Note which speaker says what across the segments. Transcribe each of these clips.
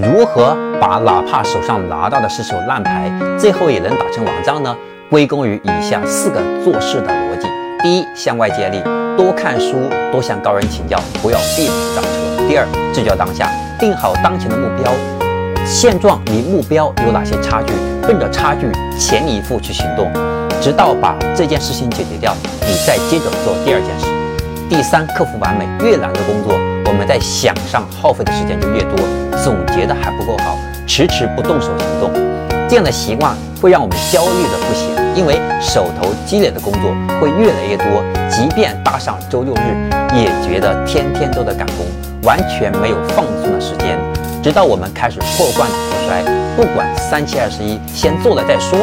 Speaker 1: 如何把哪怕手上拿到的是手烂牌，最后也能打成王仗呢？归功于以下四个做事的逻辑：第一，向外借力，多看书，多向高人请教，不要闭门造车；第二，聚焦当下，定好当前的目标，现状离目标有哪些差距，奔着差距全力以赴去行动，直到把这件事情解决掉，你再接着做第二件事。第三，克服完美，越难的工作，我们在想上耗费的时间就越多。总结的还不够好，迟迟不动手行动，这样的习惯会让我们焦虑的不行，因为手头积累的工作会越来越多，即便搭上周六日，也觉得天天都在赶工，完全没有放松的时间。直到我们开始破罐子破摔，不管三七二十一，先做了再说。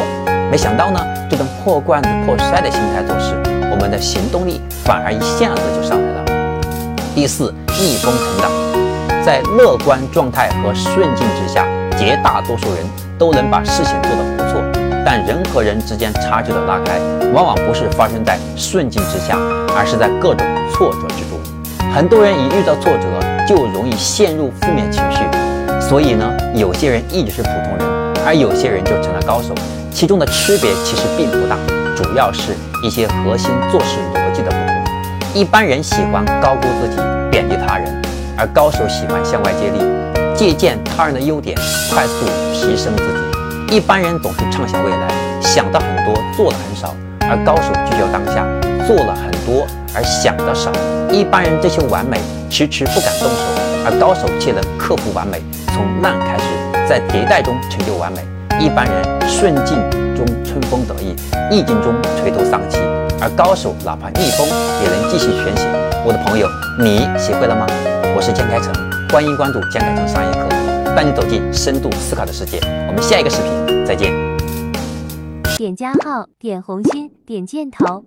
Speaker 1: 没想到呢，这种破罐子破摔的心态做事，我们的行动力反而一下子就上来了。第四，逆风成长。在乐观状态和顺境之下，绝大多数人都能把事情做得不错。但人和人之间差距的拉开，往往不是发生在顺境之下，而是在各种挫折之中。很多人一遇到挫折就容易陷入负面情绪，所以呢，有些人一直是普通人，而有些人就成了高手。其中的区别其实并不大，主要是一些核心做事逻辑的不同。一般人喜欢高估自己，贬低他人。而高手喜欢向外借力，借鉴他人的优点，快速提升自己。一般人总是畅想未来，想的很多，做的很少；而高手聚焦当下，做了很多，而想的少。一般人追求完美，迟迟不敢动手；而高手却能克服完美，从烂开始，在迭代中成就完美。一般人顺境中春风得意，逆境中垂头丧气；而高手哪怕逆风，也能继续前行。我的朋友，你学会了吗？我是江开成，欢迎关注江开成商业课，带你走进深度思考的世界。我们下一个视频再见。
Speaker 2: 点加号，点红心，点箭头。